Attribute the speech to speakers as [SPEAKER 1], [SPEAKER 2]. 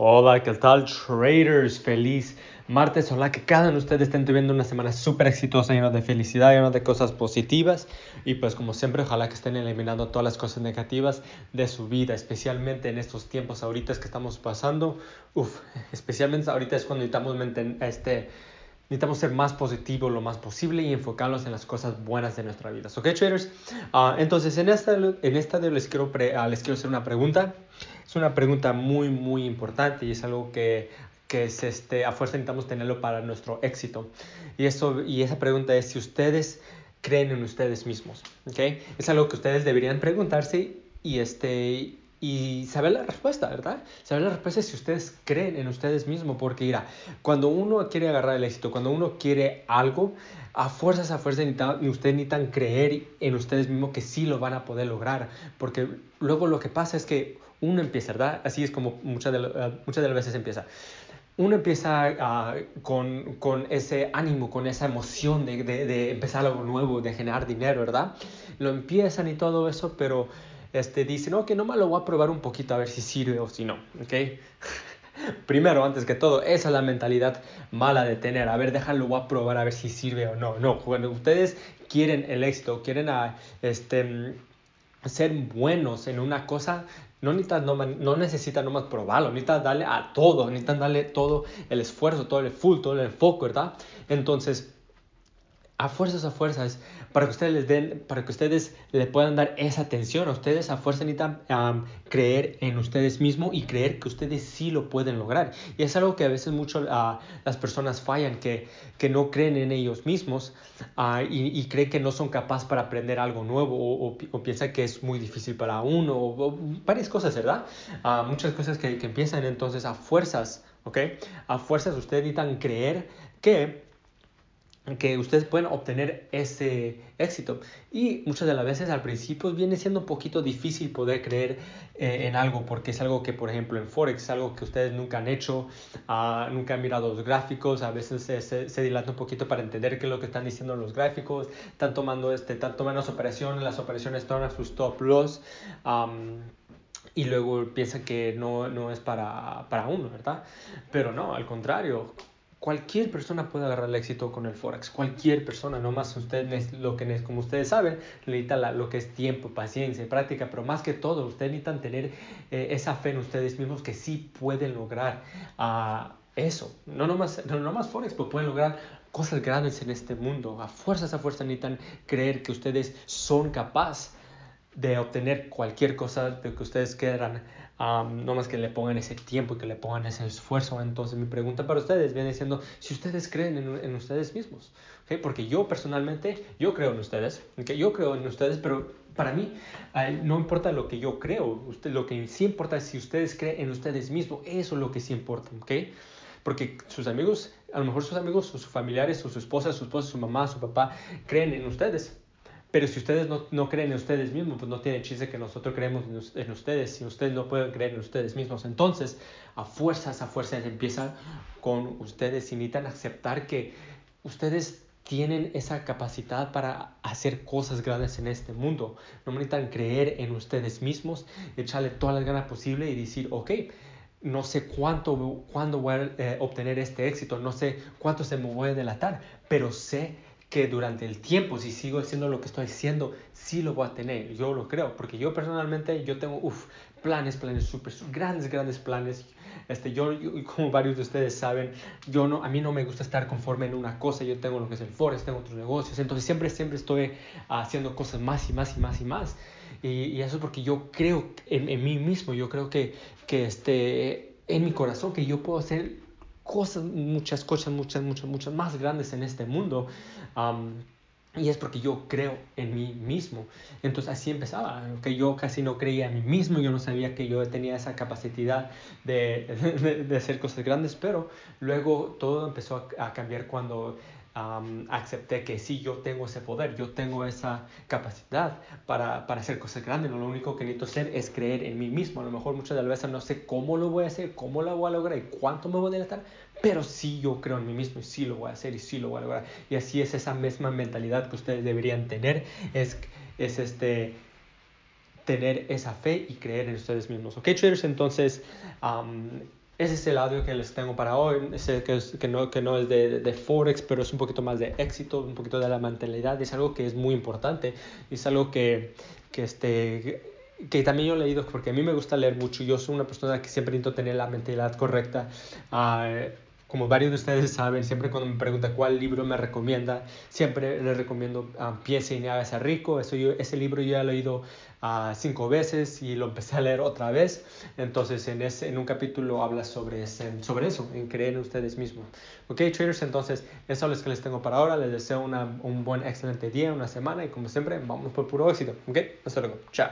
[SPEAKER 1] Hola, ¿qué tal traders? Feliz martes. Hola, que cada uno de ustedes estén teniendo una semana súper exitosa, llena de felicidad, llena de cosas positivas. Y pues como siempre, ojalá que estén eliminando todas las cosas negativas de su vida, especialmente en estos tiempos ahorita que estamos pasando. Uf, especialmente ahorita es cuando necesitamos, este, necesitamos ser más positivos lo más posible y enfocarnos en las cosas buenas de nuestra vida. ¿Ok, traders? Uh, entonces, en esta, en esta les, quiero uh, les quiero hacer una pregunta. Es una pregunta muy, muy importante y es algo que, que es este, a fuerza necesitamos tenerlo para nuestro éxito. Y, eso, y esa pregunta es si ustedes creen en ustedes mismos. ¿okay? Es algo que ustedes deberían preguntarse y, este, y saber la respuesta, ¿verdad? Saber la respuesta es si ustedes creen en ustedes mismos, porque mira, cuando uno quiere agarrar el éxito, cuando uno quiere algo, a fuerzas, a fuerzas, ni ustedes necesitan creer en ustedes mismos que sí lo van a poder lograr, porque luego lo que pasa es que uno empieza, ¿verdad? Así es como muchas de, eh, muchas las veces empieza. Uno empieza uh, con, con, ese ánimo, con esa emoción de, de, de, empezar algo nuevo, de generar dinero, ¿verdad? Lo empiezan y todo eso, pero este, dicen, ok, nomás lo voy a probar un poquito a ver si sirve o si no, ¿ok? Primero, antes que todo, esa es la mentalidad mala de tener. A ver, déjalo, voy a probar a ver si sirve o no. No, cuando ustedes quieren el éxito, quieren a, este, ser buenos en una cosa, no necesitan, no, no necesitan nomás probarlo, necesitan darle a todo, necesitan darle todo el esfuerzo, todo el full, todo el enfoque, ¿verdad? Entonces, a fuerzas, a fuerzas, para que ustedes les den, para que ustedes le puedan dar esa atención a ustedes, a fuerza necesitan creer en ustedes mismos y creer que ustedes sí lo pueden lograr. Y es algo que a veces mucho uh, las personas fallan, que, que no creen en ellos mismos uh, y, creen que no son capaces para aprender algo nuevo o, o, piensan que es muy difícil para uno o, varias cosas, ¿verdad? Uh, muchas cosas que, que empiezan entonces a fuerzas, ¿ok? A fuerzas ustedes necesitan creer que que ustedes pueden obtener ese éxito. Y muchas de las veces al principio viene siendo un poquito difícil poder creer eh, en algo, porque es algo que, por ejemplo, en Forex es algo que ustedes nunca han hecho, uh, nunca han mirado los gráficos, a veces se, se, se, dilata un poquito para entender qué es lo que están diciendo los gráficos, están tomando, este, están tomando las operaciones, las operaciones toman sus stop loss. Um, y luego piensan que no, no es para, para uno, ¿verdad? Pero no, al contrario, Cualquier persona puede agarrar el éxito con el Forex. Cualquier persona, no más ustedes, lo que, como ustedes saben, necesita lo que es tiempo, paciencia y práctica, pero más que todo, ustedes necesitan tener eh, esa fe en ustedes mismos que sí pueden lograr uh, eso. No nomás, no nomás Forex, pero pueden lograr cosas grandes en este mundo. A fuerzas, a fuerza necesitan creer que ustedes son capaces de obtener cualquier cosa de que ustedes quieran No más que le pongan ese tiempo y que le pongan ese esfuerzo. Entonces mi pregunta para ustedes viene siendo si ustedes creen en, ustedes mismos. Porque yo personalmente, yo creo en ustedes. ¿okay? Yo creo en ustedes, pero para mí no importa lo que yo creo. Usted, lo que sí importa es si ustedes creen en ustedes mismos. Eso es lo que sí importa. Porque sus amigos, a lo mejor sus amigos, sus familiares, su esposa, su esposa, su mamá, su papá, creen en ustedes. Pero si ustedes no, no, creen en ustedes mismos, pues no tiene chiste que nosotros creemos en, ustedes. Si ustedes no pueden creer en ustedes mismos, entonces a fuerzas, a fuerzas empieza con ustedes y necesitan aceptar que ustedes tienen esa capacidad para hacer cosas grandes en este mundo. No necesitan creer en ustedes mismos, echarle todas las ganas posibles y decir, ok, no sé cuánto, cuándo voy a eh, obtener este éxito, no sé cuánto se me voy a delatar, pero sé que durante el tiempo, si sigo haciendo lo que estoy haciendo, sí lo voy a tener. Yo lo creo, porque yo personalmente, yo tengo, uff, planes, planes súper, grandes, grandes planes. Este, yo, como varios de ustedes saben, yo no, a mí no me gusta estar conforme en una cosa. Yo tengo lo que es el Forex, tengo otros negocios. Entonces siempre, siempre estoy haciendo cosas más y más y más y más. Y, y eso es porque yo creo en, en, mí mismo. Yo creo que, que este, en mi corazón que yo puedo hacer cosas, muchas cosas, muchas, muchas, muchas más grandes en este mundo. Y es porque yo creo en mí mismo. Entonces así empezaba, que yo casi no creía en mí mismo, yo no sabía que yo tenía esa capacidad de, de, de hacer cosas grandes, pero luego todo empezó a cambiar cuando um, acepté que sí, yo tengo ese poder, yo tengo esa capacidad para, para hacer cosas grandes. Lo único que necesito hacer es creer en mí mismo. A lo mejor muchas de las veces no sé cómo lo voy a hacer, cómo lo voy a lograr y cuánto me voy a delatar, pero sí yo creo en mí mismo y sí lo voy a hacer y sí lo voy a lograr. Y así es esa misma mentalidad que ustedes deberían tener, es, es este tener esa fe y creer en ustedes mismos. Ok, traders, entonces um, ese es el audio que les tengo para hoy. Sé que, es, que, no, que no es de, de, Forex, pero es un poquito más de éxito, un poquito de la mentalidad. Es algo que es muy importante. Es algo que, que, este, que también yo he leído, porque a mí me gusta leer mucho. Yo soy una persona que siempre intento tener la mentalidad correcta. Uh, como varios de ustedes saben, siempre cuando me preguntan cuál libro me recomienda, siempre les recomiendo Piense y hágase rico. Eso yo, ese libro yo ya lo he leído uh, cinco veces y lo empecé a leer otra vez. Entonces, en, ese, en un capítulo habla sobre, ese, sobre eso, en creer en ustedes mismos. Ok, traders, entonces, eso es lo que les tengo para ahora. Les deseo una, un buen, excelente día, una semana y como siempre, vamos por puro éxito. Ok, hasta luego. Chao.